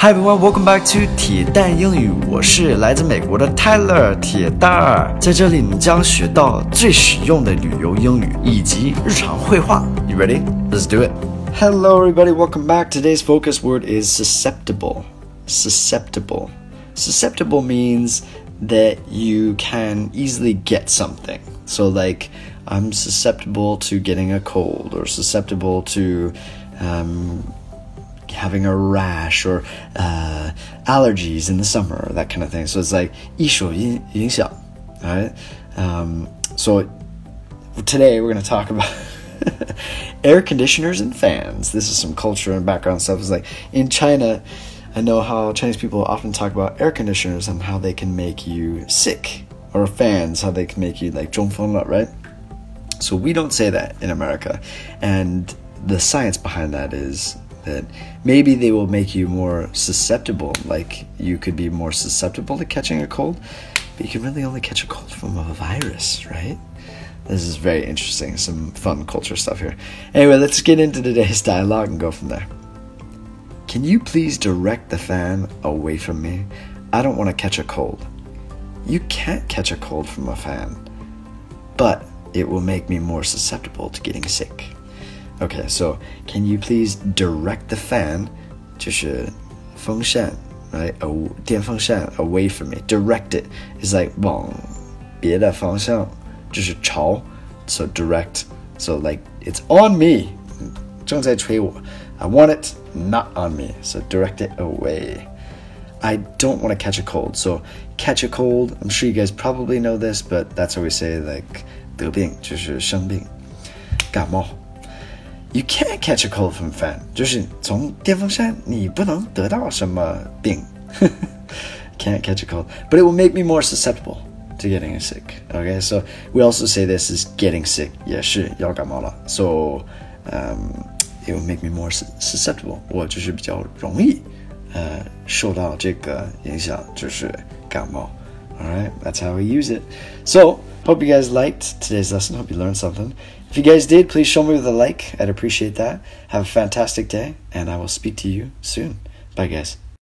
Hi everyone, welcome back to 铁蛋英语。我是来自美国的 Tyler 铁蛋儿，在这里你将学到最实用的旅游英语以及日常会话。You ready? Let's do it. Hello everybody, welcome back. Today's focus word is susceptible. Susceptible. Susceptible means that you can easily get something. So like I'm susceptible to getting a cold or susceptible to um, having a rash or uh, allergies in the summer, that kind of thing. So it's like 易受影响, right? Um, so today we're going to talk about air conditioners and fans. This is some culture and background stuff. It's like in China, I know how Chinese people often talk about air conditioners and how they can make you sick, or fans, how they can make you like 中风了, right? So we don't say that in America. And the science behind that is that maybe they will make you more susceptible. Like you could be more susceptible to catching a cold, but you can really only catch a cold from a virus, right? This is very interesting. Some fun culture stuff here. Anyway, let's get into today's dialogue and go from there. Can you please direct the fan away from me? I don't want to catch a cold. You can't catch a cold from a fan, but it will make me more susceptible to getting sick. Okay, so can you please direct the fan? 就是风扇, right? 电风扇 away from me. Direct it is like 往别的方向，就是朝. So direct. So like it's on me. 正在吹我. I want it not on me. So direct it away. I don't want to catch a cold. So catch a cold. I'm sure you guys probably know this, but that's how we say like 得病就是生病，感冒。 you can't catch a cold from fan，就是从电风扇你不能得到什么病。can't catch a cold, but it will make me more susceptible to getting sick. Okay, so we also say this is getting sick，也是要感冒了。So, um, it will make me more susceptible. 我就是比较容易呃受到这个影响，就是感冒。Alright, that's how we use it. So, hope you guys liked today's lesson. Hope you learned something. If you guys did, please show me with a like. I'd appreciate that. Have a fantastic day, and I will speak to you soon. Bye, guys.